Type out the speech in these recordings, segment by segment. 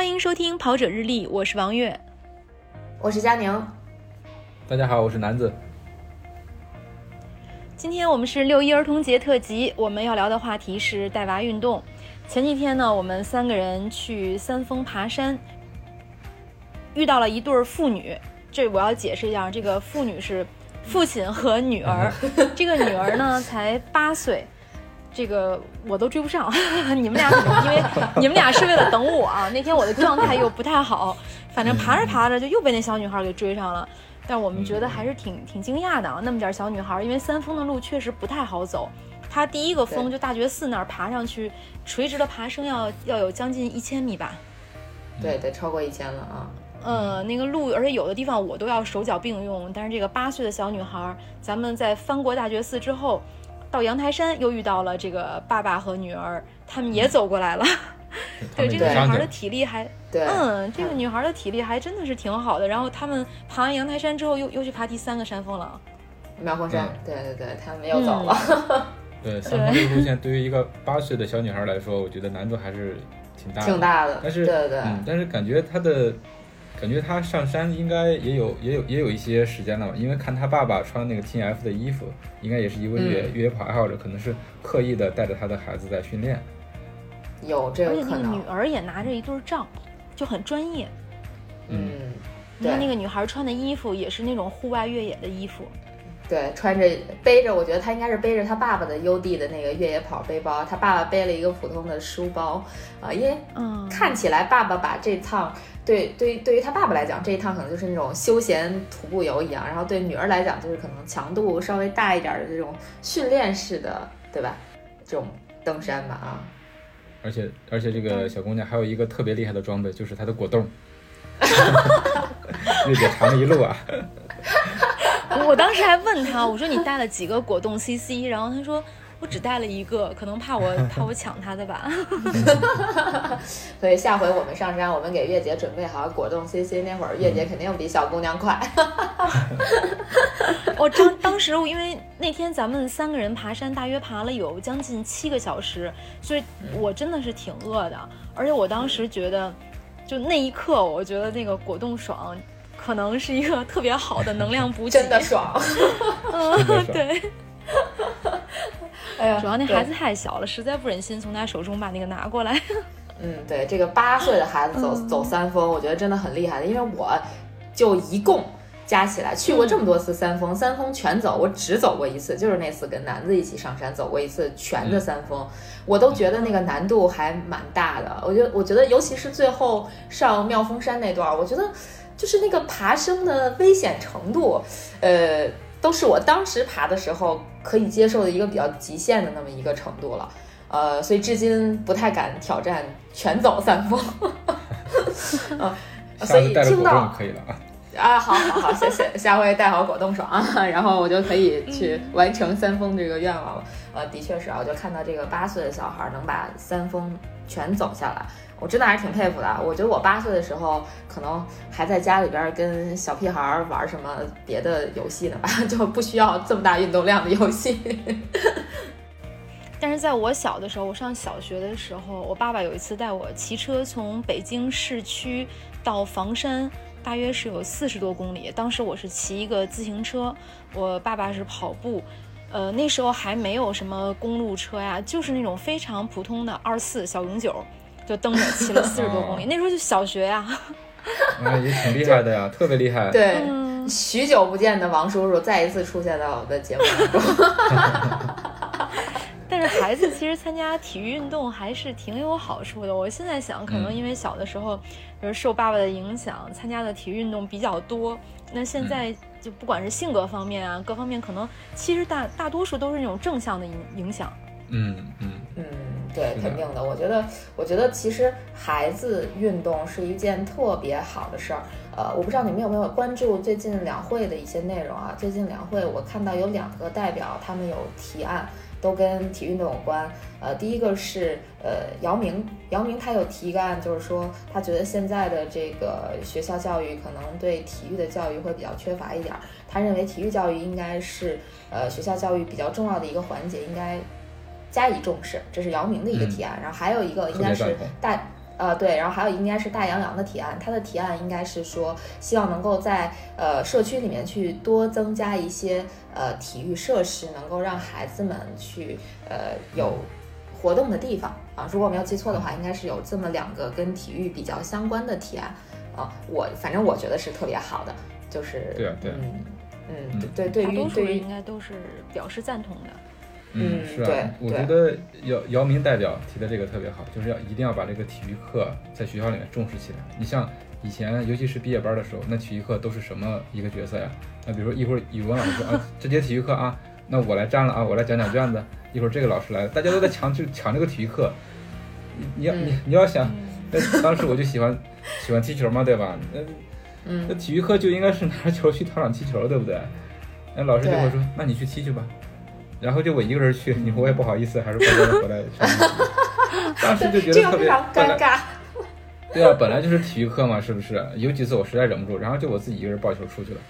欢迎收听《跑者日历》，我是王悦，我是佳宁。大家好，我是南子。今天我们是六一儿童节特辑，我们要聊的话题是带娃运动。前几天呢，我们三个人去三峰爬山，遇到了一对父女。这我要解释一下，这个父女是父亲和女儿。这个女儿呢才八岁，这个我都追不上。你们俩可能因为 你们俩是为了等我啊。那天我的状态又不太好，反正爬着爬着就又被那小女孩给追上了。但我们觉得还是挺挺惊讶的啊，那么点小女孩，因为三峰的路确实不太好走。她第一个峰就大觉寺那儿爬上去，垂直的爬升要要有将近一千米吧？对，得超过一千了啊。嗯，那个路，而且有的地方我都要手脚并用。但是这个八岁的小女孩，咱们在翻过大觉寺之后，到阳台山又遇到了这个爸爸和女儿，他们也走过来了。对，这个女孩的体力还，嗯，这个女孩的体力还真的是挺好的。然后他们爬完阳台山之后，又又去爬第三个山峰了，妙峰山。对对对，他们又走了。对，三峰这个路线对于一个八岁的小女孩来说，我觉得难度还是挺大的。挺大的。但是，对对，嗯，但是感觉她的。感觉他上山应该也有也有也有一些时间了吧，因为看他爸爸穿那个 T F 的衣服，应该也是一位越越野跑爱好者，可能是刻意的带着他的孩子在训练。有这个可能。而且那个女儿也拿着一对杖，就很专业。嗯，你看那个女孩穿的衣服也是那种户外越野的衣服。对，穿着背着，我觉得他应该是背着他爸爸的 U D 的那个越野跑背包，他爸爸背了一个普通的书包啊，因为看起来爸爸把这趟。对，对于对于他爸爸来讲，这一趟可能就是那种休闲徒步游一样，然后对女儿来讲，就是可能强度稍微大一点的这种训练式的，对吧？这种登山吧啊。而且而且这个小姑娘还有一个特别厉害的装备，就是她的果冻。越野长一路啊！我当时还问她，我说你带了几个果冻 CC？然后她说。我只带了一个，可能怕我 怕我抢他的吧。所以下回我们上山，我们给月姐准备好果冻 CC。那会儿月姐肯定比小姑娘快。我当当时因为那天咱们三个人爬山，大约爬了有将近七个小时，所以我真的是挺饿的。而且我当时觉得，就那一刻，我觉得那个果冻爽，可能是一个特别好的能量补给。真的爽。嗯，对。主要那孩子太小了，实在不忍心从他手中把那个拿过来。嗯，对，这个八岁的孩子走走三峰，我觉得真的很厉害的。因为我就一共加起来去过这么多次三峰，三峰全走，我只走过一次，就是那次跟男子一起上山走过一次全的三峰，我都觉得那个难度还蛮大的。我觉得，我觉得尤其是最后上妙峰山那段，我觉得就是那个爬升的危险程度，呃。都是我当时爬的时候可以接受的一个比较极限的那么一个程度了，呃，所以至今不太敢挑战全走三峰。啊，所以听到可以了啊。啊，好好好，谢谢 下回带好果冻爽，然后我就可以去完成三峰这个愿望了。呃，的确是啊，我就看到这个八岁的小孩能把三峰全走下来。我真的还是挺佩服的。我觉得我八岁的时候，可能还在家里边跟小屁孩玩什么别的游戏呢吧，就不需要这么大运动量的游戏。但是在我小的时候，我上小学的时候，我爸爸有一次带我骑车从北京市区到房山，大约是有四十多公里。当时我是骑一个自行车，我爸爸是跑步。呃，那时候还没有什么公路车呀，就是那种非常普通的二四小永久。就蹬着骑了 四十多公里，那时候就小学呀，那也挺厉害的呀，特别厉害。对，许久不见的王叔叔再一次出现在我的节目当中。但是孩子其实参加体育运动还是挺有好处的。我现在想，可能因为小的时候就是受爸爸的影响，参加的体育运动比较多。那现在就不管是性格方面啊，各方面，可能其实大大多数都是那种正向的影影响。嗯嗯嗯。对，肯定的。我觉得，我觉得其实孩子运动是一件特别好的事儿。呃，我不知道你们有没有关注最近两会的一些内容啊？最近两会我看到有两个代表，他们有提案，都跟体育运动有关。呃，第一个是呃姚明，姚明他有提一个案，就是说他觉得现在的这个学校教育可能对体育的教育会比较缺乏一点儿。他认为体育教育应该是呃学校教育比较重要的一个环节，应该。加以重视，这是姚明的一个提案。然后还有一个应该是大呃，对，然后还有应该是大洋洋的提案，他的提案应该是说，希望能够在呃社区里面去多增加一些呃体育设施，能够让孩子们去呃有活动的地方啊。如果没有记错的话，应该是有这么两个跟体育比较相关的提案啊。我反正我觉得是特别好的，就是对啊对啊嗯嗯，对，对于对于应该都是表示赞同的。嗯是啊我觉得姚姚明代表提的这个特别好，就是要一定要把这个体育课在学校里面重视起来。你像以前，尤其是毕业班的时候，那体育课都是什么一个角色呀？那比如说一会儿语文老师说啊，这节体育课啊，那我来占了啊，我来讲讲卷子。一会儿这个老师来了，大家都在抢就抢这个体育课。你你要你你要想，那当时我就喜欢喜欢踢球嘛，对吧？那嗯那体育课就应该是拿着球去操场踢球，对不对？那老师就会说，那你去踢去吧。然后就我一个人去，你我也不好意思，还是乖乖的回来。当时就觉得特别尴尬。对啊，本来就是体育课嘛，是不是？有几次我实在忍不住，然后就我自己一个人抱球出去了。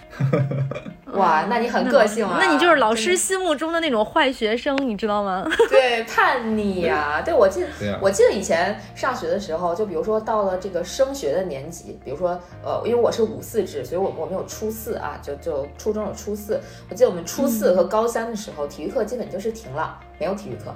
哇，那你很个性啊！那你就是老师心目中的那种坏学生，你知道吗？对叛逆呀、对我记得对啊我记得以前上学的时候，就比如说到了这个升学的年级，比如说呃，因为我是五四制，所以我我们有初四啊，就就初中有初四。我记得我们初四和高三的时候，体育课基本就是停了，没有体育课，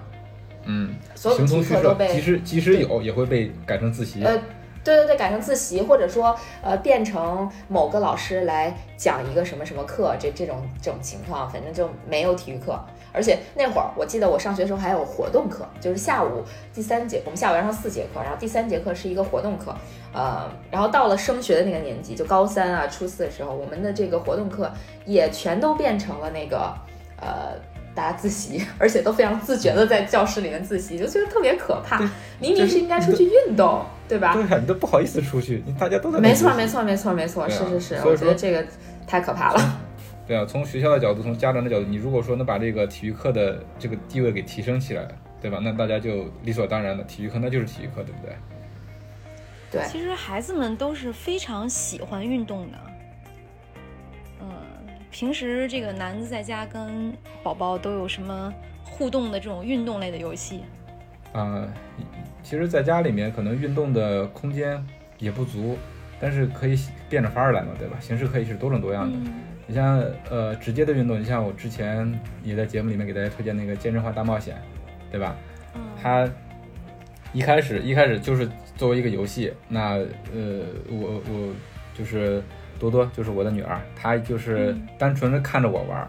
嗯，所有的体育课都被即使即使有，也会被改成自习。呃，对对对，改成自习，或者说呃变成某个老师来讲一个什么什么课，这这种这种情况，反正就没有体育课。而且那会儿我记得我上学的时候还有活动课，就是下午第三节，我们下午要上四节课，然后第三节课是一个活动课，呃，然后到了升学的那个年级，就高三啊、初四的时候，我们的这个活动课也全都变成了那个呃。大家自习，而且都非常自觉的在教室里面自习，就觉得特别可怕。明明是应该出去运动，对吧？对啊，你都不好意思出去，你大家都在没错，没错，没错，没错，啊是是是，所以我觉得这个太可怕了。对啊，从学校的角度，从家长的角度，你如果说能把这个体育课的这个地位给提升起来，对吧？那大家就理所当然的，体育课那就是体育课，对不对？对，其实孩子们都是非常喜欢运动的。嗯，平时这个男子在家跟宝宝都有什么互动的这种运动类的游戏？啊、其实在家里面可能运动的空间也不足，但是可以变着法儿来嘛，对吧？形式可以是多种多样的。嗯你像呃直接的运动，你像我之前也在节目里面给大家推荐那个健身环大冒险，对吧？嗯它一开始一开始就是作为一个游戏，那呃我我就是多多就是我的女儿，她就是嗯单纯的看着我玩儿，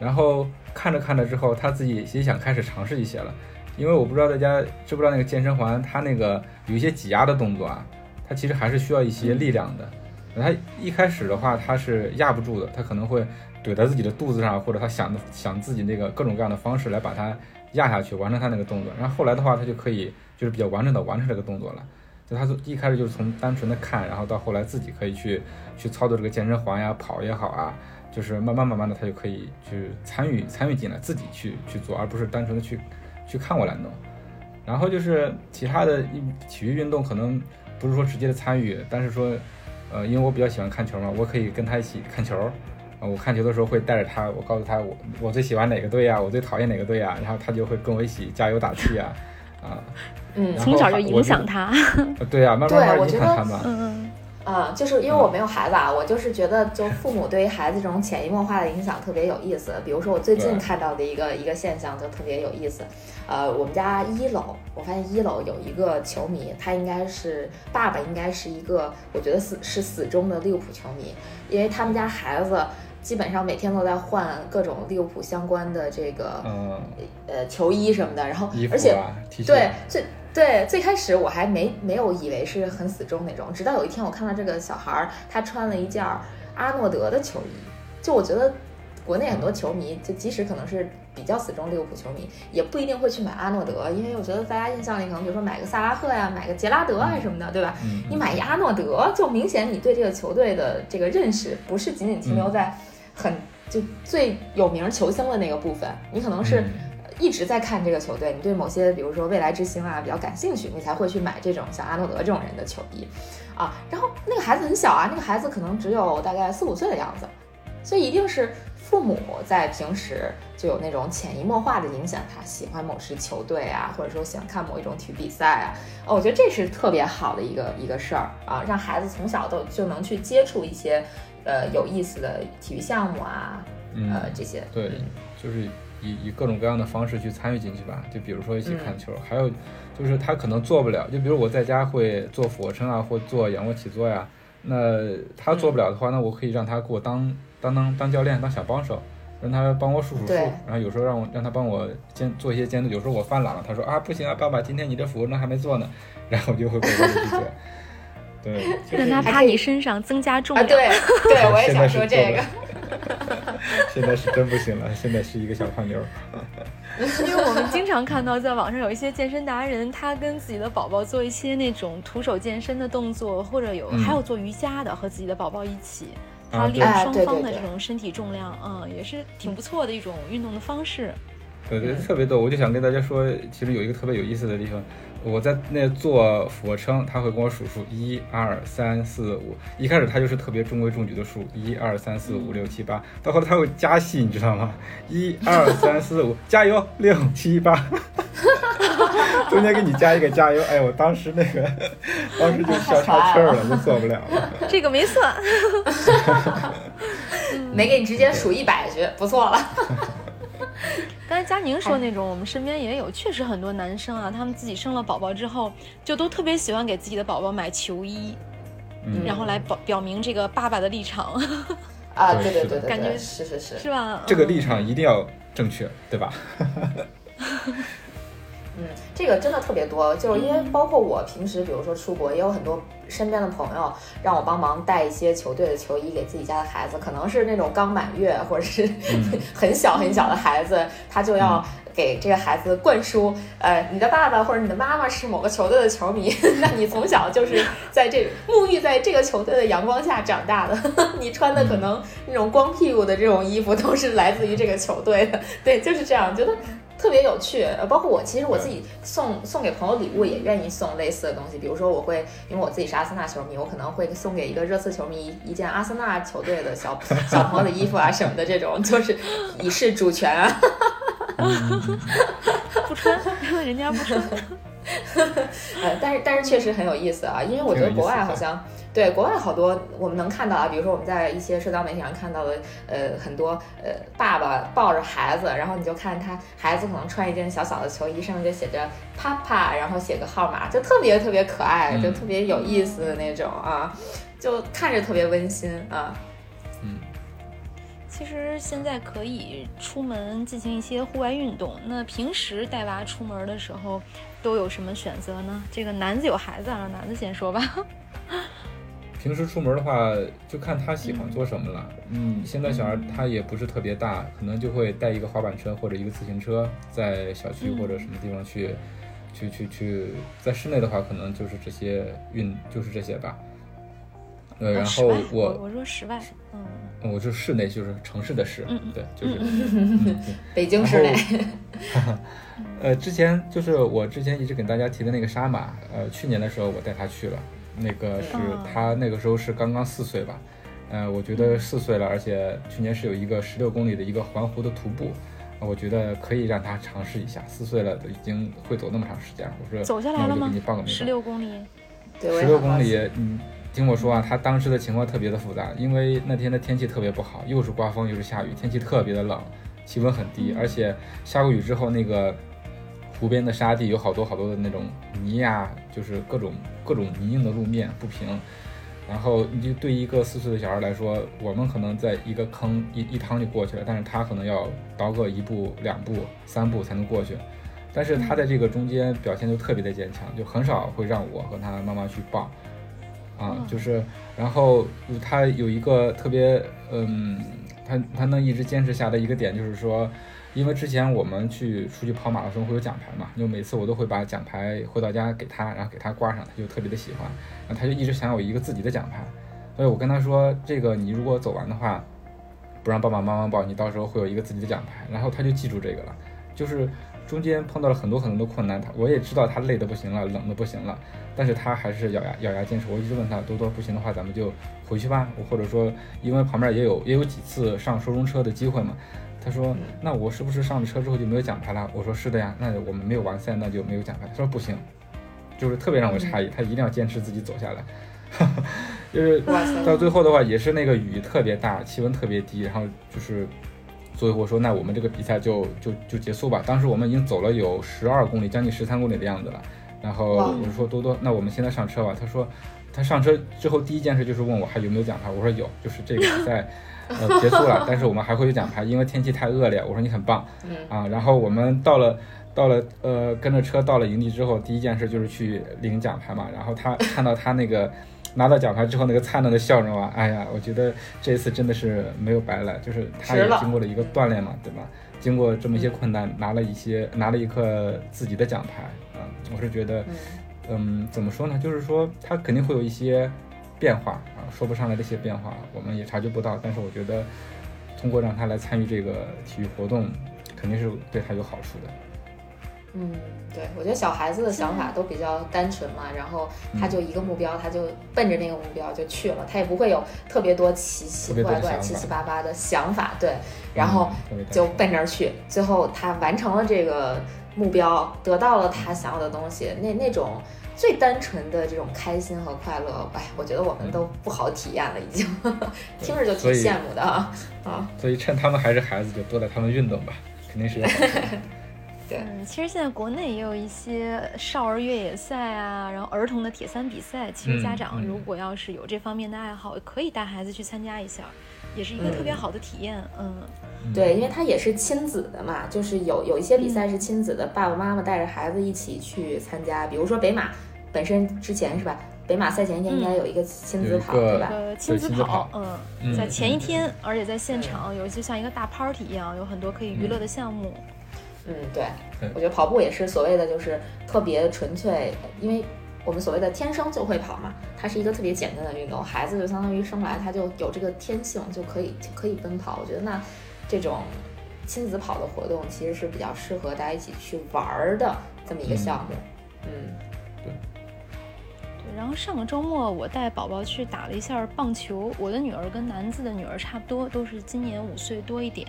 然后看着看着之后，她自己也想开始尝试一些了，因为我不知道大家知不知道那个健身环，它那个有一些挤压的动作啊，它其实还是需要一些力量的。它一开始的话，它是压不住的，它可能会怼在自己的肚子上，或者他想的想自己那个各种各样的方式来把它压下去，完成他那个动作。然后后来的话，他就可以就是比较完整的完成这个动作了。就他从一开始就是从单纯的看，然后到后来自己可以去去操作这个健身环呀、跑也好啊，就是慢慢慢慢的他就可以去参与参与进来，自己去去做，而不是单纯的去去看我来弄。然后就是其他的一体育运动，可能不是说直接的参与，但是说，呃，因为我比较喜欢看球嘛，我可以跟他一起看球。啊，我看球的时候会带着他，我告诉他我我最喜欢哪个队啊、我最讨厌哪个队啊、然后他就会跟我一起加油打气呀、啊，嗯从小就影响他。呃对呀、慢慢慢慢影响他嘛。嗯啊、就是因为我没有孩子啊，我就是觉得就父母对于孩子这种潜移默化的影响特别有意思。比如说我最近看到的一个一个现象就特别有意思，呃，我们家一楼，我发现一楼有一个球迷，他应该是爸爸，应该是一个我觉得死是死忠的利物浦球迷，因为他们家孩子基本上每天都在换各种利物浦相关的这个、嗯，呃球衣什么的，然后而且啊对啊，最对最开始我还没没有以为是很死忠那种，直到有一天我看到这个小孩儿，他穿了一件儿阿诺德的球衣，就我觉得国内很多球迷，就即使可能是比较死忠利物浦球迷，也不一定会去买阿诺德，因为我觉得大家印象里可能比如说买个萨拉赫呀，买个杰拉德啊什么的，对吧？嗯，你买一阿诺德，就明显你对这个球队的这个认识不是仅仅停嗯留在很就最有名球星的那个部分，你可能是嗯一直在看这个球队，你对某些比如说未来之星啊比较感兴趣，你才会去买这种像阿诺德这种人的球衣啊。然后那个孩子很小啊，那个孩子可能只有大概四五岁的样子，所以一定是父母在平时就有那种潜移默化的影响他喜欢某支球队啊，或者说喜欢看某一种体育比赛啊，哦，我觉得这是特别好的一个一个事儿啊，让孩子从小都就能去接触一些呃有意思的体育项目啊，呃这些。对，就是以以各种各样的方式去参与进去吧，就比如说一起看球，还有就是他可能做不了，就比如我在家会做俯卧撑啊，或做仰卧起坐呀，那他做不了的话，那我可以让他给我当。当当当教练，当小帮手，让他帮我数数数，然后有时候让我让他帮我监做一些监督。有时候我犯懒了，他说啊不行啊，爸爸，今天你这俯卧撑还没做呢，然后我就会乖乖的去做。对，让他趴你身上增加重量。对对，我也 想说这个。现在是真不行了，现在是一个小胖妞。因为我们经常看到在网上有一些健身达人，他跟自己的宝宝做一些那种徒手健身的动作，或者有还有做瑜伽的，和自己的宝宝一起。他练双方的这种身体重量，嗯，也是挺不错的一种运动的方式。我觉得，特别逗。我就想跟大家说，其实有一个特别有意思的地方，我在那做俯卧撑，他会跟我数数一二三四五。一开始他就是特别中规中矩的数一二三四五六七八，到后来他会加戏，你知道吗？一二三四五，加油，六七八。中间给你加一个加油，哎，我当时那个，当时就笑岔气儿了，就做不了了。这个没算，没给你直接数一百句，不错了。刚才佳宁说那种，我们身边也有，确实很多男生啊，他们自己生了宝宝之后，就都特别喜欢给自己的宝宝买球衣，然后来表表明这个爸爸的立场。啊，对对对对，感觉是是是，是吧？这个立场一定要正确，对吧？嗯，这个真的特别多，就是因为包括我平时，比如说出国，也有很多身边的朋友让我帮忙带一些球队的球衣给自己家的孩子，可能是那种刚满月 或者是很小很小的孩子，他就要给这个孩子灌输，呃，你的爸爸或者你的妈妈是某个球队的球迷，那你从小就是在这沐浴在这个球队的阳光下长大的，你穿的可能那种光屁股的这种衣服都是来自于这个球队的，对，就是这样，觉得。特别有趣，呃，包括我，其实我自己送送给朋友礼物也愿意送类似的东西，比如说我会，因为我自己是阿森纳球迷，我可能会送给一个热刺球迷一件阿森纳球队的小 小朋友的衣服啊什么的，这种就是以示主权啊。不穿，人家不穿。呃，但是但是确实很有意思啊，因为我觉得国外好像。对，国外好多我们能看到啊，比如说我们在一些社交媒体上看到的，呃，很多呃爸爸抱着孩子，然后你就看他孩子可能穿一件小小的球衣，上面就写着 Papa，然后写个号码，就特别特别可爱，就特别有意思的那种啊，就看着特别温馨啊。嗯，其实现在可以出门进行一些户外运动，那平时带娃出门的时候都有什么选择呢？这个男子有孩子，让男子先说吧。平时出门的话，就看他喜欢做什么了。嗯，现在小孩他也不是特别大，可能就会带一个滑板车或者一个自行车，在小区或者什么地方去，去去去。在室内的话，可能就是这些运，就是这些吧。呃，然后我我说室外，嗯，我就室内就是城市的市，对，就是北京市内。呃，之前就是我之前一直给大家提的那个沙马，呃，去年的时候我带他去了。那个是他那个时候是刚刚四岁吧，呃，我觉得四岁了，而且去年是有一个十六公里的一个环湖的徒步，我觉得可以让他尝试一下。四岁了都已经会走那么长时间了，我说走下来了吗？给你报个名。十六公里，十六公里，你听我说啊，他当时的情况特别的复杂，因为那天的天气特别不好，又是刮风又是下雨，天气特别的冷，气温很低，而且下过雨之后那个。湖边的沙地有好多好多的那种泥呀，就是各种各种泥泞的路面不平，然后你就对一个四岁的小孩来说，我们可能在一个坑一一趟就过去了，但是他可能要倒个一步两步三步才能过去，但是他在这个中间表现就特别的坚强，就很少会让我和他妈妈去抱，啊，就是然后他有一个特别嗯，他他能一直坚持下的一个点就是说。因为之前我们去出去跑马拉松会有奖牌嘛，就每次我都会把奖牌回到家给他，然后给他挂上，他就特别的喜欢，然后他就一直想有一个自己的奖牌，所以我跟他说，这个你如果走完的话，不让爸爸妈妈抱，你到时候会有一个自己的奖牌，然后他就记住这个了，就是中间碰到了很多很多的困难，他我也知道他累得不行了，冷的不行了，但是他还是咬牙咬牙坚持。我一直问他，多多不行的话，咱们就回去吧，或者说，因为旁边也有也有几次上收容车的机会嘛。他说，那我是不是上了车之后就没有奖牌了？我说是的呀，那我们没有完赛，那就没有奖牌。他说不行，就是特别让我诧异，他一定要坚持自己走下来。就是到最后的话，也是那个雨特别大，气温特别低，然后就是。所以我说，那我们这个比赛就就就结束吧。当时我们已经走了有十二公里，将近十三公里的样子了。然后我就说多多，那我们现在上车吧。他说，他上车之后第一件事就是问我还有没有奖牌。我说有，就是这个比赛 呃结束了，但是我们还会有奖牌，因为天气太恶劣。我说你很棒，啊。然后我们到了到了呃跟着车到了营地之后，第一件事就是去领奖牌嘛。然后他看到他那个。拿到奖牌之后那个灿烂的笑容啊，哎呀，我觉得这一次真的是没有白来，就是他也经过了一个锻炼嘛，对吧？经过这么一些困难，拿了一些拿了一颗自己的奖牌啊，我是觉得，嗯，怎么说呢？就是说他肯定会有一些变化啊，说不上来这些变化，我们也察觉不到。但是我觉得，通过让他来参与这个体育活动，肯定是对他有好处的。嗯，对，我觉得小孩子的想法都比较单纯嘛，然后他就一个目标，他就奔着那个目标就去了，他也不会有特别多奇奇怪怪、七七八八的想法，对，然后就奔着去，最后他完成了这个目标，得到了他想要的东西，那那种最单纯的这种开心和快乐，哎，我觉得我们都不好体验了，已经 听着就挺羡慕的啊啊！所以趁他们还是孩子，就多带他们运动吧，肯定是 要。嗯，其实现在国内也有一些少儿越野赛啊，然后儿童的铁三比赛。其实家长如果要是有这方面的爱好，可以带孩子去参加一下，也是一个特别好的体验。嗯，对，因为它也是亲子的嘛，就是有有一些比赛是亲子的，爸爸妈妈带着孩子一起去参加。比如说北马本身之前是吧？北马赛前一天应该有一个亲子跑，对吧？呃，亲子跑，嗯，在前一天，而且在现场有些像一个大 party 一样，有很多可以娱乐的项目。嗯，对，我觉得跑步也是所谓的就是特别纯粹，因为我们所谓的天生就会跑嘛，它是一个特别简单的运动，孩子就相当于生来他就有这个天性，就可以可以奔跑。我觉得那这种亲子跑的活动其实是比较适合大家一起去玩的这么一个项目。嗯，对。对，然后上个周末我带宝宝去打了一下棒球，我的女儿跟男子的女儿差不多，都是今年五岁多一点。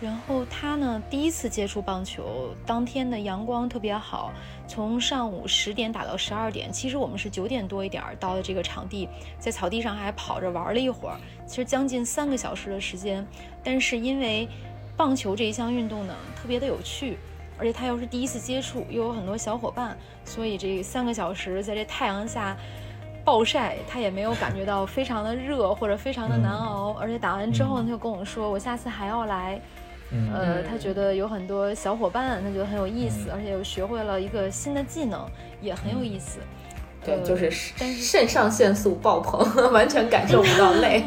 然后他呢，第一次接触棒球，当天的阳光特别好，从上午十点打到十二点。其实我们是九点多一点到的这个场地，在草地上还跑着玩了一会儿，其实将近三个小时的时间。但是因为棒球这一项运动呢，特别的有趣，而且他又是第一次接触，又有很多小伙伴，所以这三个小时在这太阳下暴晒，他也没有感觉到非常的热或者非常的难熬。而且打完之后，他就跟我说，我下次还要来。呃，他觉得有很多小伙伴，他觉得很有意思，而且又学会了一个新的技能，也很有意思。对，就是肾上腺素爆棚，完全感受不到累。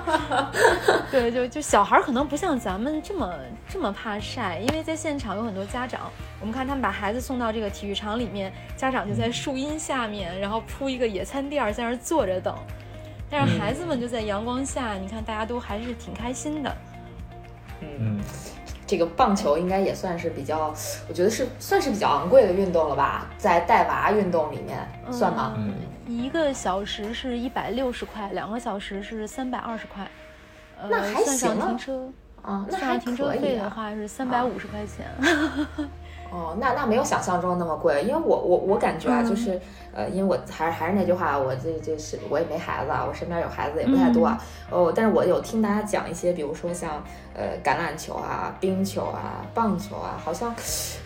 对，就就小孩可能不像咱们这么这么怕晒，因为在现场有很多家长，我们看他们把孩子送到这个体育场里面，家长就在树荫下面，然后铺一个野餐垫在那儿坐着等，但是孩子们就在阳光下，你看大家都还是挺开心的。嗯，这个棒球应该也算是比较，我觉得是算是比较昂贵的运动了吧，在带娃运动里面算吗？嗯，一个小时是一百六十块，两个小时是三百二十块，那还行停车啊，那还停车费的话是三百五十块钱。哦，那那没有想象中那么贵，因为我我我感觉啊，就是呃，因为我还是还是那句话，我这这是我也没孩子啊，我身边有孩子也不太多啊。哦，但是我有听大家讲一些，比如说像呃橄榄球啊、冰球啊、棒球啊，好像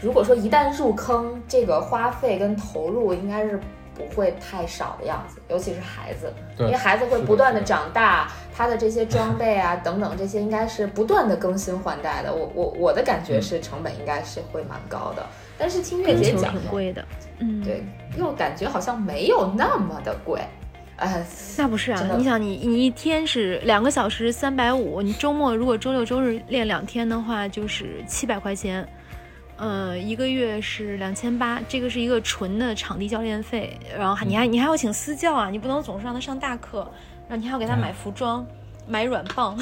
如果说一旦入坑，这个花费跟投入应该是。不会太少的样子，尤其是孩子，因为孩子会不断的长大，他的这些装备啊 等等这些应该是不断的更新换代的。我我我的感觉是成本应该是会蛮高的，但是听月姐讲，挺贵的，嗯，对，又感觉好像没有那么的贵，哎，那不是啊，你想你你一天是两个小时三百五，你周末如果周六周日练两天的话就是七百块钱。呃，一个月是两千八，这个是一个纯的场地教练费，然后还你还你还要请私教啊，你不能总是让他上大课，然后你还要给他买服装、买软棒，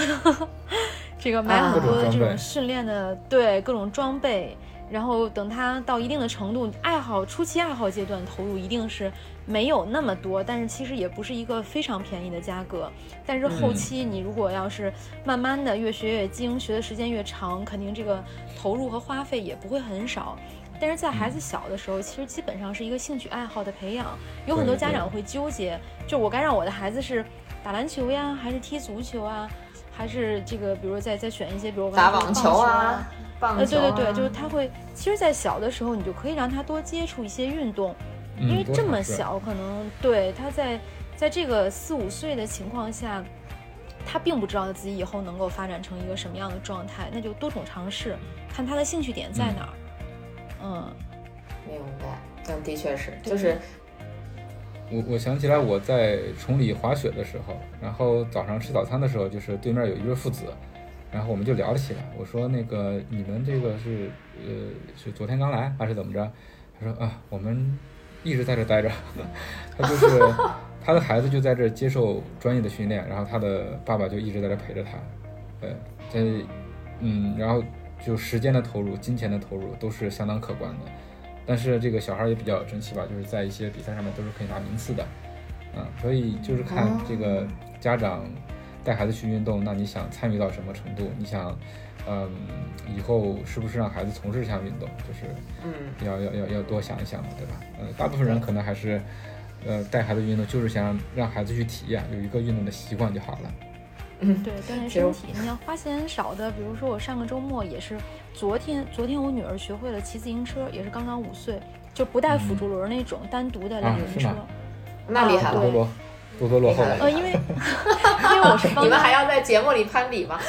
这个买很多的这种训练的，对各种装备，然后等他到一定的程度，爱好初期爱好阶段投入一定是没有那么多，但是其实也不是一个非常便宜的价格。但是后期你如果要是慢慢的越学越精，学的时间越长，肯定这个投入和花费也不会很少。但是在孩子小的时候，其实基本上是一个兴趣爱好的培养，有很多家。长会纠结，就我该让我的孩子是打篮球呀，还是踢足球啊，还是这个，比如再再选一些，比如打网球啊。呃，对对对，就是他会，其实，在小的时候，你就可以让他多接触一些运动，因为这么小，可能对他在在这个四五岁的情况下，他并不知道自己以后能够发展成一个什么样的状态，那就多种尝试，看他的兴趣点在哪儿。嗯，明白，但的确是，就是我我想起来我在崇礼滑雪的时候，然后早上吃早餐的时候，就是对面有一对父子。然后我们就聊了起来。我说：“那个你们这个是呃是昨天刚来还是怎么着？”他说：“啊，我们一直在这待着。他就是 他的孩子就在这接受专业的训练，然后他的爸爸就一直在这陪着他。呃，在嗯，然后就时间的投入、金钱的投入都是相当可观的。但是这个小孩也比较争气吧，就是在一些比赛上面都是可以拿名次的。嗯，所以就是看这个家长。”带孩子去运动，那你想参与到什么程度？你想，嗯，以后是不是让孩子从事这项运动？就是，嗯，要要要要多想一想，对吧？呃，大部分人可能还是，呃，带孩子运动就是想让孩子去体验，有一个运动的习惯就好了。嗯，对，锻炼身体。你要花钱少的，比如说我上个周末也是，昨天昨天我女儿学会了骑自行车，也是刚刚五岁，就不带辅助轮那种单独的两轮车，那厉害了。多多落后了。呃，因为因为我是 你们还要在节目里攀比吗？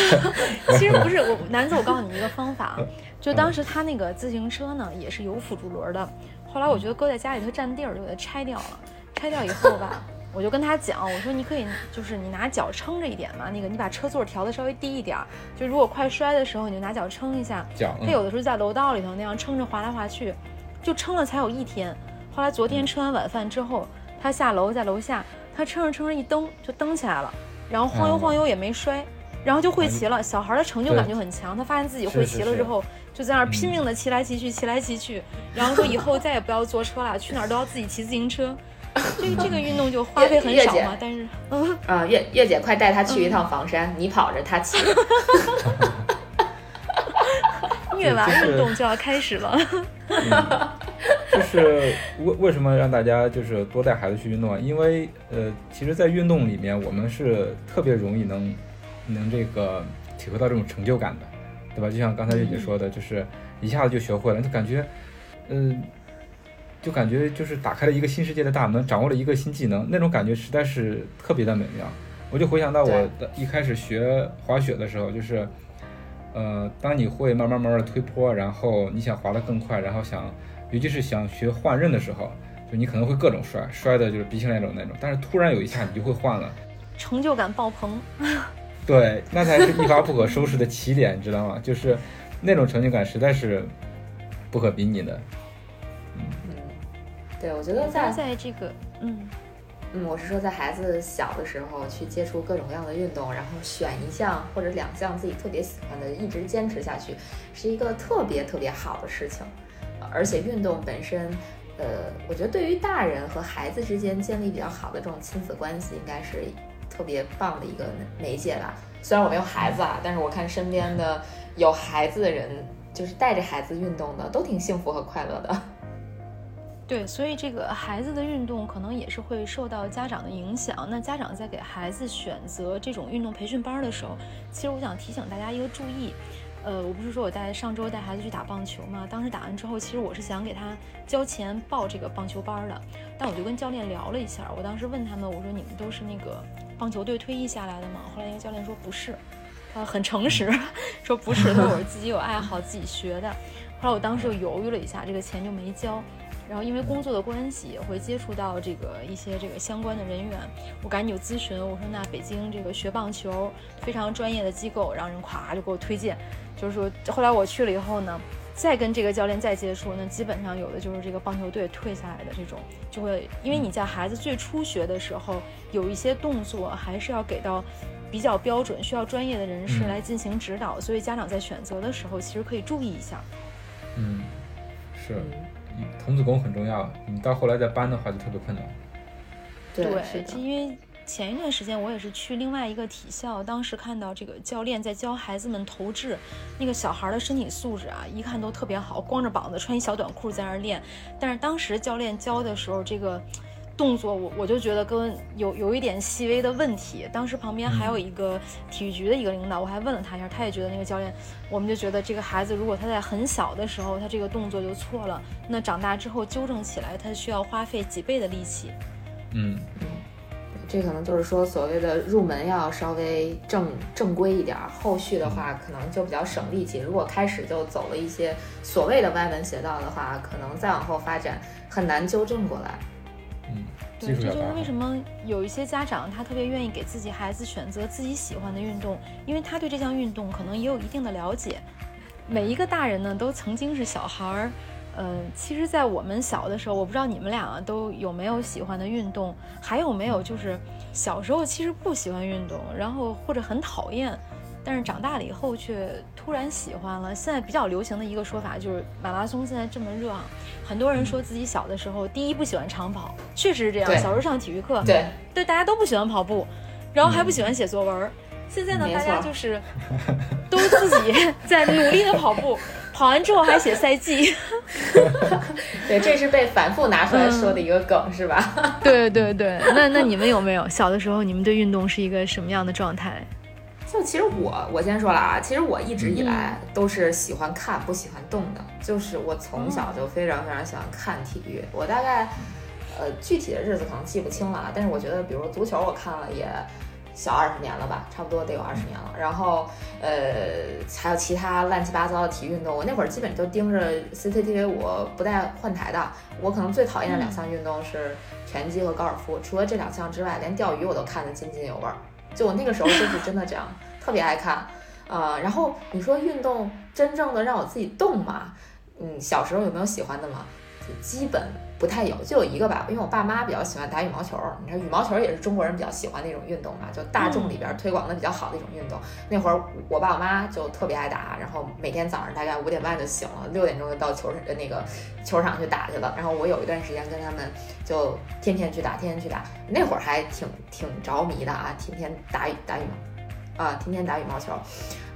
其实不是，我男子，我告诉你一个方法，就当时他那个自行车呢也是有辅助轮的，后来我觉得搁在家里头占地儿，就给它拆掉了。拆掉以后吧，我就跟他讲，我说你可以就是你拿脚撑着一点嘛，那个你把车座调的稍微低一点，就如果快摔的时候，你就拿脚撑一下。脚。他有的时候在楼道里头那样撑着滑来滑去，就撑了才有一天。后来昨天吃完晚饭之后。他下楼在楼下，他撑着撑着一蹬就蹬起来了，然后晃悠晃悠也没摔，然后就会骑了。小孩的成就感就很强，他发现自己会骑了之后，就在那儿拼命的骑来骑去，骑来骑去，然后说以后再也不要坐车了，去哪儿都要自己骑自行车。这这个运动就花费很少嘛，但是嗯啊，月月姐快带他去一趟房山，你跑着他骑。虐娃运动就要开始了。就是为为什么让大家就是多带孩子去运动啊？因为呃，其实，在运动里面，我们是特别容易能能这个体会到这种成就感的，对吧？就像刚才月姐说的，就是一下子就学会了，就感觉，嗯，就感觉就是打开了一个新世界的大门，掌握了一个新技能，那种感觉实在是特别的美妙。我就回想到我的一开始学滑雪的时候，就是，呃，当你会慢慢慢慢的推坡，然后你想滑得更快，然后想。尤其是想学换刃的时候，就你可能会各种摔，摔的就是鼻青脸肿那种。但是突然有一下，你就会换了，成就感爆棚。对，那才是一发不可收拾的起点，你知道吗？就是那种成就感实在是不可比拟的。嗯，对，我觉得在在这个，嗯嗯，我是说在孩子小的时候去接触各种各样的运动，然后选一项或者两项自己特别喜欢的，一直坚持下去，是一个特别特别好的事情。而且运动本身，呃，我觉得对于大人和孩子之间建立比较好的这种亲子关系，应该是特别棒的一个媒介吧。虽然我没有孩子啊，但是我看身边的有孩子的人，就是带着孩子运动的，都挺幸福和快乐的。对，所以这个孩子的运动可能也是会受到家长的影响。那家长在给孩子选择这种运动培训班的时候，其实我想提醒大家一个注意。呃，我不是说我带上周带孩子去打棒球嘛？当时打完之后，其实我是想给他交钱报这个棒球班的，但我就跟教练聊了一下。我当时问他们，我说你们都是那个棒球队退役下来的吗？后来一个教练说不是，他很诚实，说不是，他说我是 自己有爱好自己学的。后来我当时就犹豫了一下，这个钱就没交。然后因为工作的关系，也会接触到这个一些这个相关的人员，我赶紧就咨询，我说那北京这个学棒球非常专业的机构，让人咵就给我推荐。就是说，后来我去了以后呢，再跟这个教练再接触，那基本上有的就是这个棒球队退下来的这种，就会因为你在孩子最初学的时候，有一些动作还是要给到比较标准，需要专业的人士来进行指导，所以家长在选择的时候其实可以注意一下。嗯，是，童子功很重要，你到后来再搬的话就特别困难。对，因为前一段时间我也是去另外一个体校，当时看到这个教练在教孩子们投掷，那个小孩的身体素质啊，一看都特别好，光着膀子穿一小短裤在那儿练。但是当时教练教的时候，这个。动作我我就觉得跟有有一点细微的问题。当时旁边还有一个体育局的一个领导，我还问了他一下，他也觉得那个教练，我们就觉得这个孩子如果他在很小的时候他这个动作就错了，那长大之后纠正起来他需要花费几倍的力气。嗯嗯，这可能就是说所谓的入门要稍微正正规一点，后续的话可能就比较省力气。如果开始就走了一些所谓的歪门邪道的话，可能再往后发展很难纠正过来。对，这就是为什么有一些家长他特别愿意给自己孩子选择自己喜欢的运动，因为他对这项运动可能也有一定的了解。每一个大人呢，都曾经是小孩儿，嗯，其实，在我们小的时候，我不知道你们俩都有没有喜欢的运动，还有没有就是小时候其实不喜欢运动，然后或者很讨厌。但是长大了以后却突然喜欢了。现在比较流行的一个说法就是马拉松现在这么热啊，很多人说自己小的时候第一不喜欢长跑，确实是这样。小时候上体育课，对对，大家都不喜欢跑步，然后还不喜欢写作文。现在呢，大家就是 都自己在努力的跑步，跑完之后还写赛季。对，这是被反复拿出来说的一个梗，是吧？对对对，那那你们有没有小的时候，你们对运动是一个什么样的状态？就其实我我先说了啊，其实我一直以来都是喜欢看不喜欢动的，就是我从小就非常非常喜欢看体育。我大概呃具体的日子可能记不清了啊，但是我觉得比如足球我看了也小二十年了吧，差不多得有二十年了。然后呃还有其他乱七八糟的体育运动，我那会儿基本就盯着 CCTV 五不带换台的。我可能最讨厌的两项运动是拳击和高尔夫，除了这两项之外，连钓鱼我都看得津津有味儿。就我那个时候就是真的这样，特别爱看，呃，然后你说运动真正的让我自己动嘛，嗯，小时候有没有喜欢的嘛？就基本不太有，就有一个吧，因为我爸妈比较喜欢打羽毛球，你看羽毛球也是中国人比较喜欢的一种运动嘛，就大众里边推广的比较好的一种运动。那会儿我爸我妈就特别爱打，然后每天早上大概五点半就醒了，六点钟就到球那个球场去打去了。然后我有一段时间跟他们就天天去打，天天去打，那会儿还挺挺着迷的啊，天天打羽打羽毛啊，天天打羽毛球，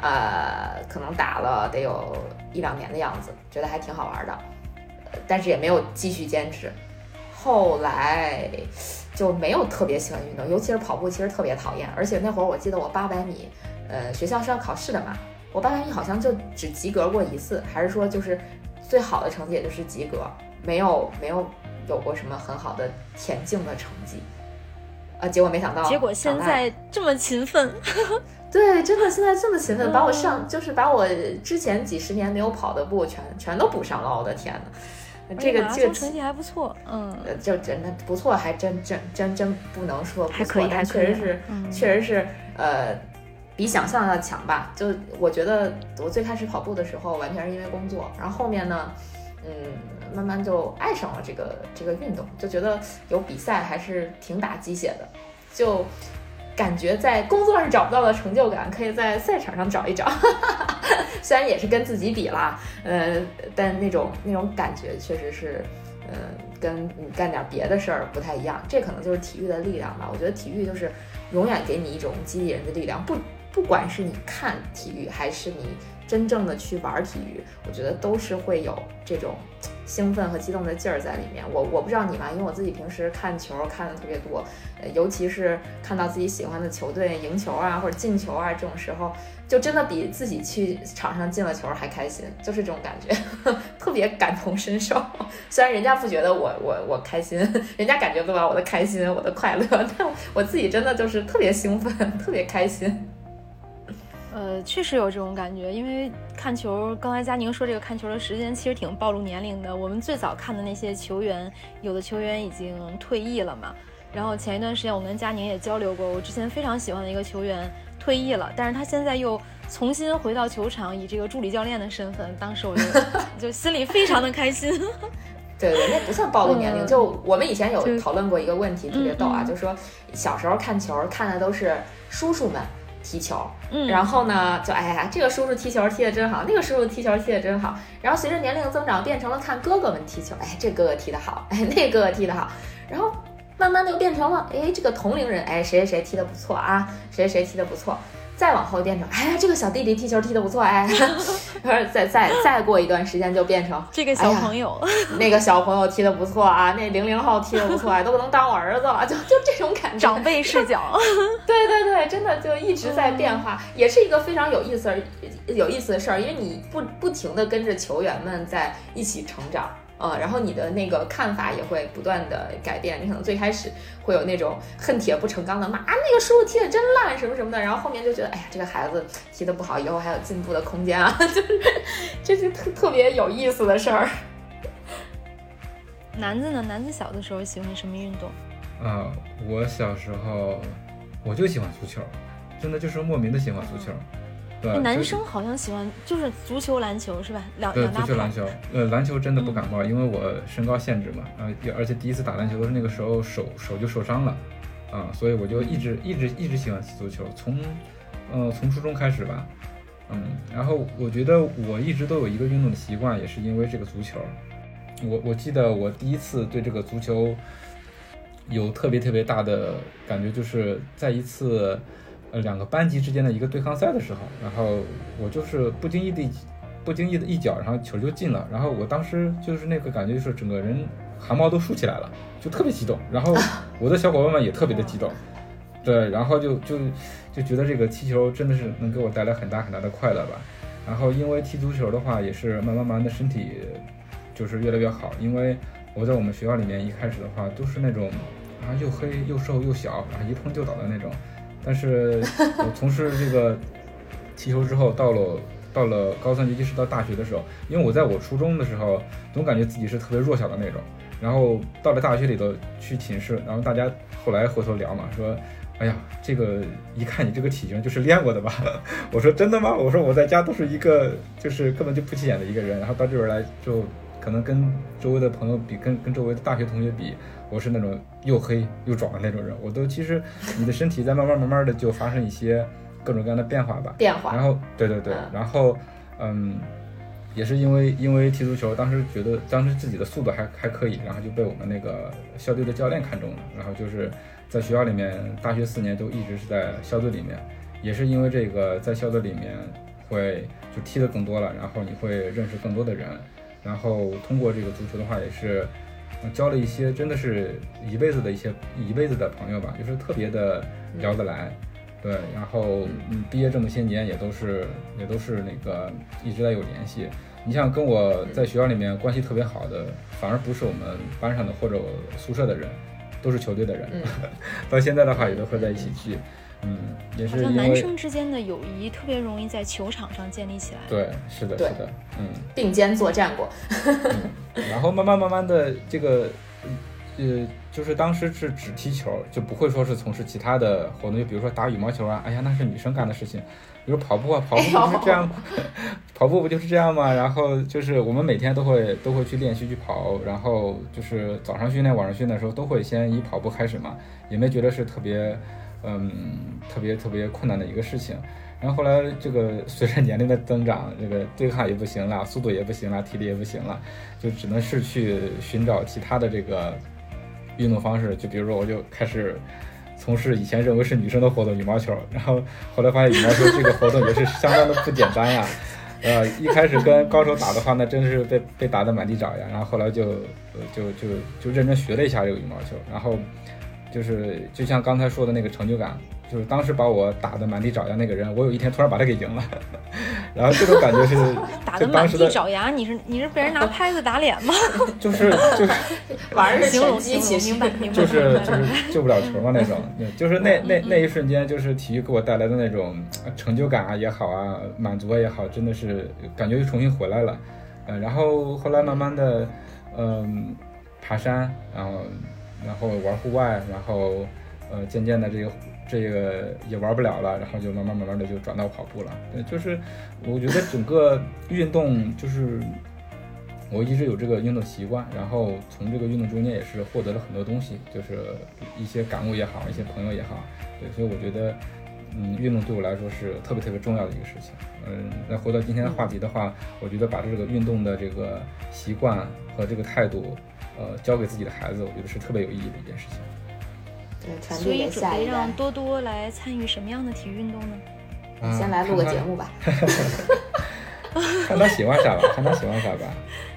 呃，可能打了得有一两年的样子，觉得还挺好玩的。但是也没有继续坚持，后来就没有特别喜欢运动，尤其是跑步，其实特别讨厌。而且那会儿我记得我八百米，呃，学校是要考试的嘛，我八百米好像就只及格过一次，还是说就是最好的成绩也就是及格，没有没有有过什么很好的田径的成绩，啊，结果没想到，结果现在这么勤奋。对，真的现在这么勤奋，把我上就是把我之前几十年没有跑的步全全都补上了，我的天呐，这个这个成绩还不错，嗯，就真的不错，还真真真真不能说不错，但确实是确实是呃比想象要强吧。就我觉得我最开始跑步的时候完全是因为工作，然后后面呢，嗯，慢慢就爱上了这个这个运动，就觉得有比赛还是挺打鸡血的，就。感觉在工作上找不到的成就感，可以在赛场上找一找。虽然也是跟自己比啦，呃，但那种那种感觉确实是，呃，跟你干点别的事儿不太一样。这可能就是体育的力量吧。我觉得体育就是永远给你一种激励人的力量。不，不管是你看体育，还是你真正的去玩体育，我觉得都是会有这种。兴奋和激动的劲儿在里面，我我不知道你吧，因为我自己平时看球看的特别多，呃，尤其是看到自己喜欢的球队赢球啊或者进球啊这种时候，就真的比自己去场上进了球还开心，就是这种感觉，特别感同身受。虽然人家不觉得我我我开心，人家感觉不到我的开心我的快乐，但我自己真的就是特别兴奋，特别开心。呃，确实有这种感觉，因为看球，刚才佳宁说这个看球的时间其实挺暴露年龄的。我们最早看的那些球员，有的球员已经退役了嘛。然后前一段时间我跟佳宁也交流过，我之前非常喜欢的一个球员退役了，但是他现在又重新回到球场，以这个助理教练的身份。当时我就 就心里非常的开心。对对，那不算暴露年龄。就我们以前有讨论过一个问题，特别逗啊，就说小时候看球看的都是叔叔们。踢球，嗯，然后呢，就哎呀，这个叔叔踢球踢得真好，那个叔叔踢球踢得真好。然后随着年龄增长，变成了看哥哥们踢球，哎，这哥哥踢得好，哎，那哥哥踢得好。然后慢慢的又变成了，哎，这个同龄人，哎，谁谁谁踢得不错啊，谁谁谁踢得不错。再往后变成，哎呀，这个小弟弟踢球踢得不错，哎，再再再过一段时间就变成这个小朋友，那个小朋友踢得不错啊，那零零后踢得不错，啊，都不能当我儿子了，就就这种感觉。长辈视角，对对对，真的就一直在变化，也是一个非常有意思、有意思的事儿，因为你不不停的跟着球员们在一起成长。呃，然后你的那个看法也会不断的改变。你可能最开始会有那种恨铁不成钢的骂啊，那个叔叔踢的真烂什么什么的，然后后面就觉得，哎呀，这个孩子踢的不好，以后还有进步的空间啊，就是这是特特别有意思的事儿。男子呢？男子小的时候喜欢什么运动？啊，我小时候我就喜欢足球，真的就是莫名的喜欢足球。男生好像喜欢就是足球、篮球是吧？两对足球、篮球，呃，篮球真的不感冒，因为我身高限制嘛，啊，而且第一次打篮球的是那个时候手手就受伤了，啊，所以我就一直一直一直喜欢踢足球，从呃从初中开始吧，嗯，然后我觉得我一直都有一个运动的习惯，也是因为这个足球，我我记得我第一次对这个足球有特别特别大的感觉，就是在一次。呃，两个班级之间的一个对抗赛的时候，然后我就是不经意的、不经意的一脚，然后球就进了。然后我当时就是那个感觉，就是整个人汗毛都竖起来了，就特别激动。然后 我的小伙伴们也特别的激动，对，然后就就就觉得这个踢球真的是能给我带来很大很大的快乐吧。然后因为踢足球的话，也是慢慢慢的身体就是越来越好。因为我在我们学校里面一开始的话都是那种啊又黑又瘦又小，然后一碰就倒的那种。但是我 从事这个踢球之后，到了到了高三，尤其是到大学的时候，因为我在我初中的时候，总感觉自己是特别弱小的那种。然后到了大学里头去寝室，然后大家后来回头聊嘛，说，哎呀，这个一看你这个体型就是练过的吧？我说真的吗？我说我在家都是一个就是根本就不起眼的一个人，然后到这边来就可能跟周围的朋友比，跟跟周围的大学同学比。我是那种又黑又壮的那种人，我都其实 你的身体在慢慢慢慢的就发生一些各种各样的变化吧。变化。然后对对对，然后嗯，也是因为因为踢足球，当时觉得当时自己的速度还还可以，然后就被我们那个校队的教练看中了，然后就是在学校里面大学四年都一直是在校队里面，也是因为这个在校队里面会就踢得更多了，然后你会认识更多的人，然后通过这个足球的话也是。交了一些真的是一辈子的一些一辈子的朋友吧，就是特别的聊得来，对，然后嗯，毕业这么些年也都是也都是那个一直在有联系。你像跟我在学校里面关系特别好的，反而不是我们班上的或者宿舍的人，都是球队的人，到现在的话也都会在一起聚。嗯，也是。好像男生之间的友谊特别容易在球场上建立起来。对，是的，是的，嗯，并肩作战过。然后慢慢慢慢的，这个，呃，就是当时是只踢球，就不会说是从事其他的活动，就比如说打羽毛球啊，哎呀，那是女生干的事情。比如跑步啊，跑步不是这样，跑步不就是这样吗？然后就是我们每天都会都会去练习去跑，然后就是早上训练、晚上训练的时候，都会先以跑步开始嘛，也没觉得是特别。嗯，特别特别困难的一个事情。然后后来这个随着年龄的增长，这个对抗也不行了，速度也不行了，体力也不行了，就只能是去寻找其他的这个运动方式。就比如说，我就开始从事以前认为是女生的活动——羽毛球。然后后来发现羽毛球这个活动也是相当的不简单呀。呃，一开始跟高手打的话，那真是被被打得满地找呀。然后后来就就就就认真学了一下这个羽毛球，然后。就是就像刚才说的那个成就感，就是当时把我打的满地找牙那个人，我有一天突然把他给赢了，然后这种感觉是 打的满地找牙，你是你是被人拿拍子打脸吗？就是就是玩儿形容形容明白明白，就是就是救不了球嘛那种，就是那那那一瞬间，就是体育给我带来的那种成就感啊也好啊，满足也好，真的是感觉又重新回来了，呃，然后后来慢慢的，嗯，爬山，然后。然后玩户外，然后，呃，渐渐的这个这个也玩不了了，然后就慢慢慢慢的就转到跑步了。对，就是我觉得整个运动就是我一直有这个运动习惯，然后从这个运动中间也是获得了很多东西，就是一些感悟也好，一些朋友也好。对，所以我觉得嗯，运动对我来说是特别特别重要的一个事情。嗯，那回到今天的话题的话，我觉得把这个运动的这个习惯和这个态度，呃，教给自己的孩子，我觉得是特别有意义的一件事情。对，传所以递给下一代准备让。多多来参与什么样的体育运动呢？啊先来录个节，目吧。看他 看他喜欢啥吧，看他喜欢啥吧。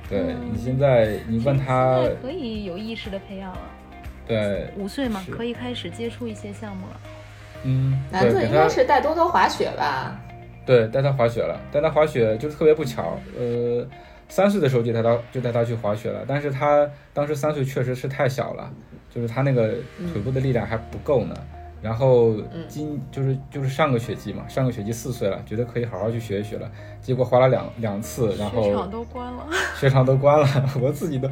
对嗯你现在你问他现，在可以有意识的培养了，对，五岁嘛，可以开始接触一些项目了。嗯，男子应该是带多多滑雪吧？对，带他滑雪了，带他滑雪就是特别不巧，呃，三岁的时候就带他就带他去滑雪了，但是他当时三岁确实是太小了，就是他那个腿部的力量还不够呢。然后今就是就是上个学期嘛，上个学期四岁了，觉得可以好好去学一学了，结果滑了两两次，然后雪场都关了，雪场都关了，我自己都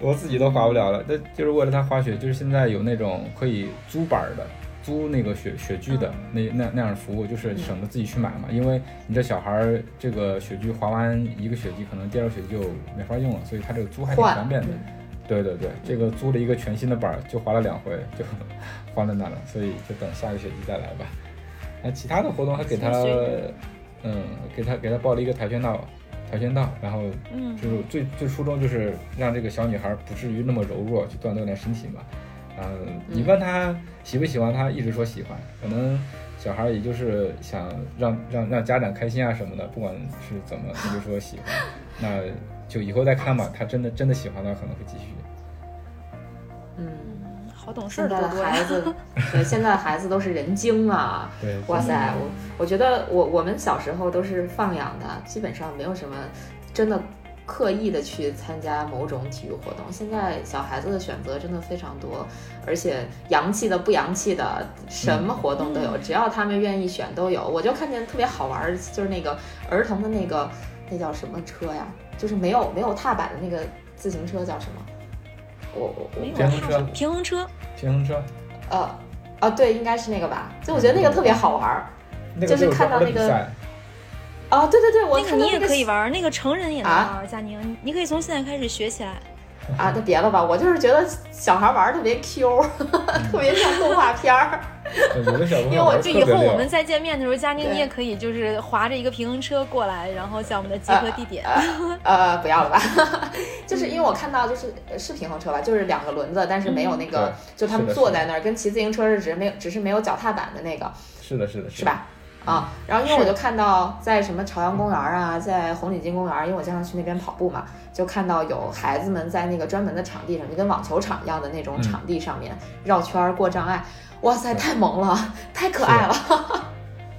我自己都滑不了了。那就是为了他滑雪，就是现在有那种可以租板儿的，租那个雪雪具的那那那样的服务，就是省得自己去买嘛。因为你这小孩儿这个雪具滑完一个雪季，可能第二个雪季就没法用了，所以他这个租还挺方便的。对对对，这个租了一个全新的板儿，就滑了两回，就放在那了，所以就等下个雪季再来吧。那其他的活动还给他嗯，给他给他报了一个跆拳道，跆拳道，然后嗯就是最最初衷就是让这个小女孩不至于那么柔弱，去锻炼锻炼身体嘛。啊，你问他喜不喜欢，他一直说喜欢。可能小孩也就是想让让让家长开心啊什么的，不管是怎么，他就说喜欢。那就以后再看吧，他真的真的喜欢的话，可能会继续。嗯，好懂事的。孩子，对，现在的孩子都是人精啊。对，哇塞，我我觉得我我们小时候都是放养的，基本上没有什么真的刻意的去参加某种体育活动。现在小孩子的选择真的非常多，而且洋气的不洋气的，什么活动都有，只要他们愿意选都有。我就看见特别好玩儿，就是那个儿童的那个那叫什么车呀？就是没有没有踏板的那个自行车叫什么？我我我没有平衡车平衡车，平衡车，呃啊对，应该是那个吧？就我觉得那个特别好玩儿。就是看到那个啊，对对对，我那个你也可以玩儿，那个成人也能啊玩儿。佳宁，你你可以从现在开始学起来。啊，那别了吧，我就是觉得小孩玩儿特别 Q，特别像动画片儿。因为我就以后我们再见面的时候，佳宁对你也可以就是划着一个平衡车过来，然后在我们的集合地点。呃，不要了吧，就是因为我看到就是呃是平衡车吧，就是两个轮子，但是没有那个，对就他们坐在那儿，跟骑自行车是只是没有只是没有脚踏板的那个，是的，是的，是？吧？啊，然后因为我就看到在什么朝阳公园啊，在红领巾公园，因为我经常去那边跑步嘛，就看到有孩子们在那个专门的场地上，就跟网球场一样的那种场地上面绕圈儿过障碍，哇塞，太萌了，太可爱了。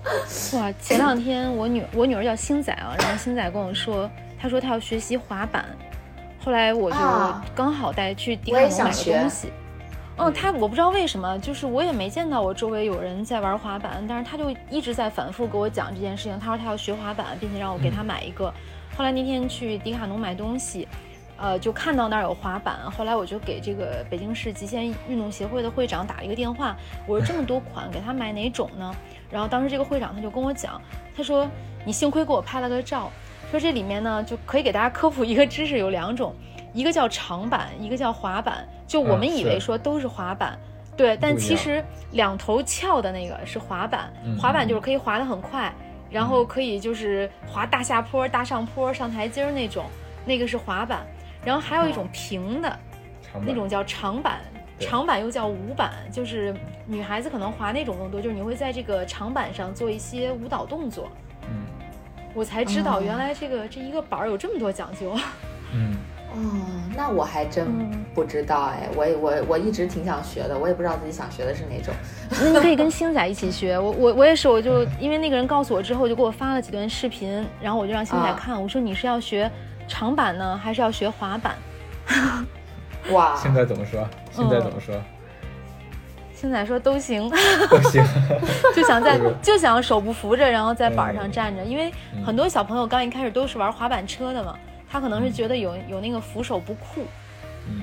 哇，前两天我女我女儿叫星仔啊，然后星仔跟我说，她说她要学习滑板，后来我就啊。刚好带去迪我卡侬买个也想学。东西。嗯，他我不知道为什么，就是我也没见到我周围有人在玩滑板，但是他就一直在反复给我讲这件事情。他说他要学滑板，并且让我给他买一个。后来那天去迪卡侬买东西，呃，就看到那儿有滑板，后来我就给这个北京市极限运动协会的会长打了一个电话，我说这么多款，给他买哪种呢？然后当时这个会长他就跟我讲，他说你幸亏给我拍了个照，说这里面呢就可以给大家科普一个知识，有两种，一个叫长板，一个叫滑板。就我们嗯以为说都是滑板，对，但其实两头翘的那个是滑板，嗯滑板就是可以滑得很快，然后可以就是滑大下坡、大上坡、上台阶儿那种，那个是滑板。然后还有一种平的，那种叫长板，长板又叫舞板，就是女孩子可能滑那种更多，就是你会在这个长板上做一些舞蹈动作。嗯我才知道哦原来这个、这一个板儿有这么多讲究。嗯，哦，那我还真嗯不知道哎，我也我我一直挺想学的，我也不知道自己想学的是哪种。那你可以跟星仔一起学，我我我也是，我就因为那个人告诉我之后，就给我发了几段视频，然后我就让星仔啊看，我说你是要学长板呢，还是要学滑板？哇，现在怎么说？现在怎么说？星仔说都行，都行。就想在就想手不扶着，然后在板上嗯站着，因为嗯很多小朋友刚一开始都是玩滑板车的嘛，他可能是嗯觉得有有那个扶手不酷，嗯，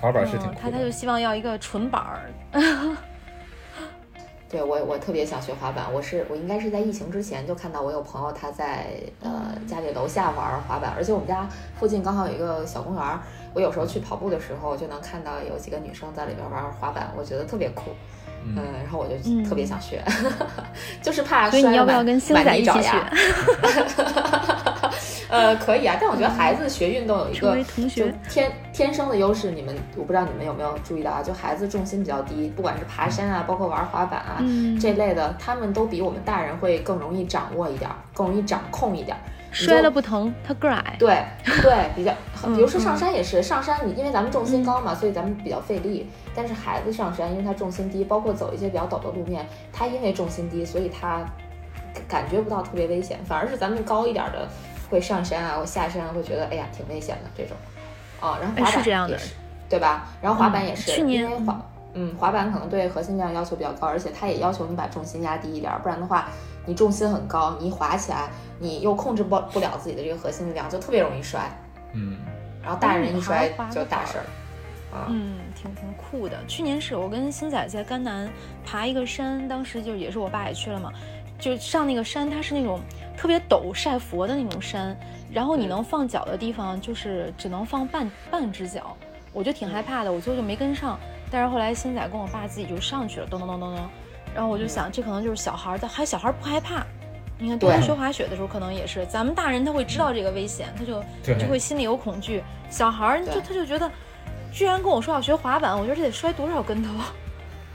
滑板是挺嗯，他。他就希望要一个纯板儿。对我我特别想学滑板，我是我应该是在疫情之前就看到我有朋友他在呃家里楼下玩滑板，而且我们家附近刚好有一个小公园儿，我有时候去跑步的时候就能看到有几个女生在里边玩滑板，我觉得特别酷。嗯，然后我就特别想学，就是怕摔。所以你要不要跟星仔一起学？呃，可以啊，但我觉得孩子学运动有一个就天天生的优势，你们我不知道你们有没有注意到啊？就孩子重心比较低，不管是爬山啊，包括玩滑板啊这类的，他们都比我们大人会更容易掌握一点，更容易掌控一点。摔了不疼，他个矮。对对，比较，比如说上山也是，上山你因为咱们重心高嘛，所以咱们比较费力。但是孩子上山，因为他重心低，包括走一些比较陡的路面，他因为重心低，所以他感觉不到特别危险。反而是咱们高一点的，会上山啊，我下山会觉得哎呀挺危险的这种。哦，然后滑板也是，对吧？然后滑板也是，因为滑，嗯，滑板可能对核心量要求比较高，而且它也要求你把重心压低一点，不然的话，你重心很高，你一滑起来。你又控制不不了自己的这个核心力量，就特别容易摔。嗯，然后大人一摔就大事儿。嗯，挺挺酷的。去年是我跟星仔在甘南爬一个山，当时就也是我爸也去了嘛，就上那个山，它是那种特别陡晒佛的那种山，然后你能放脚的地方就是只能放半半只脚，我就挺害怕的，我最后就没跟上。但是后来星仔跟我爸自己就上去了，咚咚咚咚咚，然后我就想，这可能就是小孩的，还小孩不害怕。你看，他学滑雪的时候，可能也是咱们大人，他会知道这个危险，他就就会心里有恐惧。小孩儿就他就觉得，居然跟我说要学滑板，我觉得这得摔多少跟头。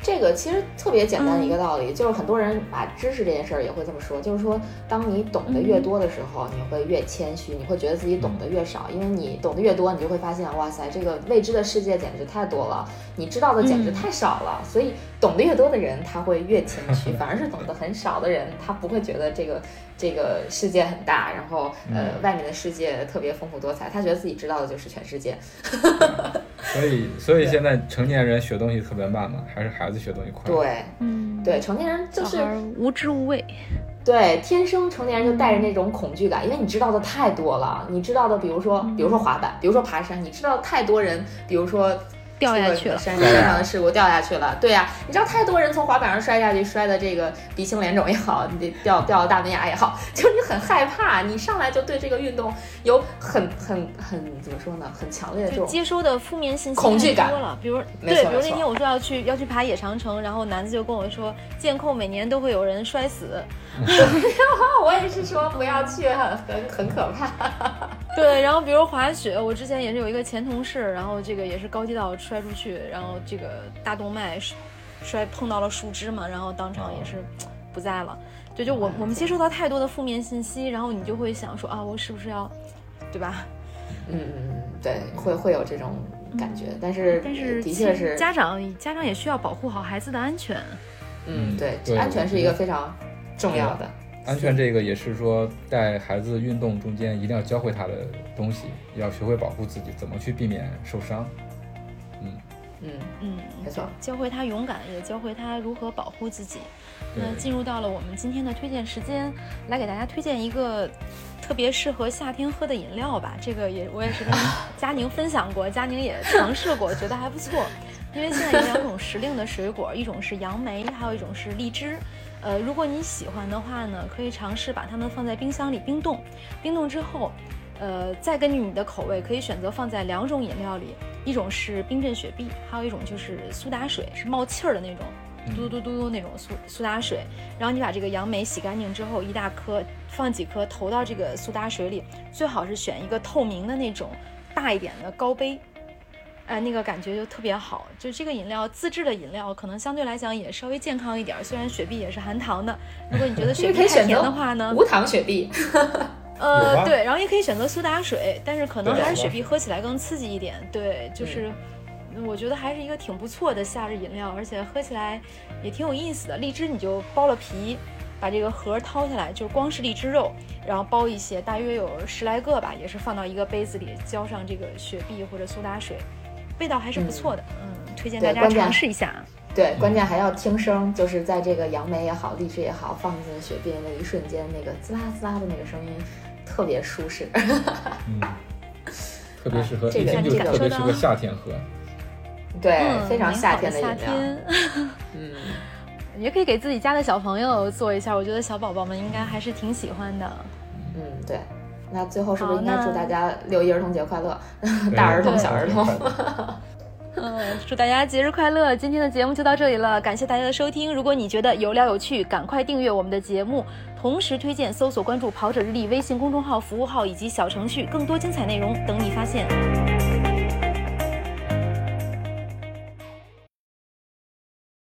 这个其实特别简单的一个道理，就是很多人把知识这件事儿也会这么说，就是说，当你懂得越多的时候，你会越谦虚，你会觉得自己懂得越少，因为你懂得越多，你就会发现，哇塞，这个未知的世界简直太多了，你知道的简直太少了。所以，懂得越多的人，他会越谦虚，反而是懂得很少的人，他不会觉得这个这个世界很大，然后呃，外面的世界特别丰富多彩，他觉得自己知道的就是全世界。所以，所以现在成年人学东西特别慢嘛，还是孩子学东西快？对，嗯，对，成年人就是无知无畏，对，天生成年人就带着那种恐惧感，因为你知道的太多了，你知道的，比如说，比如说滑板，比如说爬山，你知道太多人，比如说。掉下去了，山山上的事故掉下去了。对呀，你知道太多人从滑板上摔下去，摔的这个鼻青脸肿也好，你掉掉了大门牙也好，就是你很害怕，你上来就对这个运动有很很很怎么说呢？很强烈的这种接收的负面信息恐惧感了。比如对，比如那天我说要去要去爬野长城，然后男子就跟我说，监控每年都会有人摔死。我也是说不要去，很很很可怕。对，然后比如滑雪，我之前也是有一个前同事，然后这个也是高低道摔出去，然后这个大动脉摔碰到了树枝嘛，然后当场也是 不在了。对，就我我们接收到太多的负面信息，然后你就会想说啊，我是不是要，对吧？嗯嗯嗯，对，会会有这种感觉，但是但是的确是家长家长也需要保护好孩子的安全。嗯，对，安全是一个非常。重要的安全，这个也是说带孩子运动中间一定要教会他的东西，要学会保护自己，怎么去避免受伤。嗯嗯嗯，没错，教会他勇敢，也教会他如何保护自己。那进入到了我们今天的推荐时间，来给大家推荐一个特别适合夏天喝的饮料吧。这个也我也是跟 佳宁分享过，佳宁也尝试过，觉得还不错。因为现在有两种时令的水果，一种是杨梅，还有一种是荔枝。呃，如果你喜欢的话呢，可以尝试把它们放在冰箱里冰冻，冰冻之后，呃，再根据你的口味，可以选择放在两种饮料里，一种是冰镇雪碧，还有一种就是苏打水，是冒气儿的那种，嘟嘟嘟嘟那种苏苏打水。然后你把这个杨梅洗干净之后，一大颗放几颗投到这个苏打水里，最好是选一个透明的那种大一点的高杯。哎，那个感觉就特别好。就这个饮料，自制的饮料可能相对来讲也稍微健康一点。虽然雪碧也是含糖的，如果你觉得雪碧 太甜的话呢，无糖雪碧。呃，对，然后也可以选择苏打水，但是可能还是雪碧喝起来更刺激一点。对，就是我觉得还是一个挺不错的夏日饮料，而且喝起来也挺有意思的。荔枝你就剥了皮，把这个核掏下来，就光是荔枝肉，然后剥一些，大约有十来个吧，也是放到一个杯子里，浇上这个雪碧或者苏打水。味道还是不错的，嗯，推荐大家尝试一下。对，关键还要听声，就是在这个杨梅也好，荔枝也好，放进雪碧的那一瞬间，那个滋啦滋啦的那个声音，特别舒适。嗯，特别适合，这个就特别适合夏天喝。对，非常夏天的饮料。嗯，也可以给自己家的小朋友做一下，我觉得小宝宝们应该还是挺喜欢的。嗯，对。那最后是不是应该祝大家六一儿童节快乐？大儿童、小儿童。嗯，祝大家节日快乐！今天的节目就到这里了，感谢大家的收听。如果你觉得有料有趣，赶快订阅我们的节目，同时推荐搜索关注“跑者日历”微信公众号、服务号以及小程序，更多精彩内容等你发现。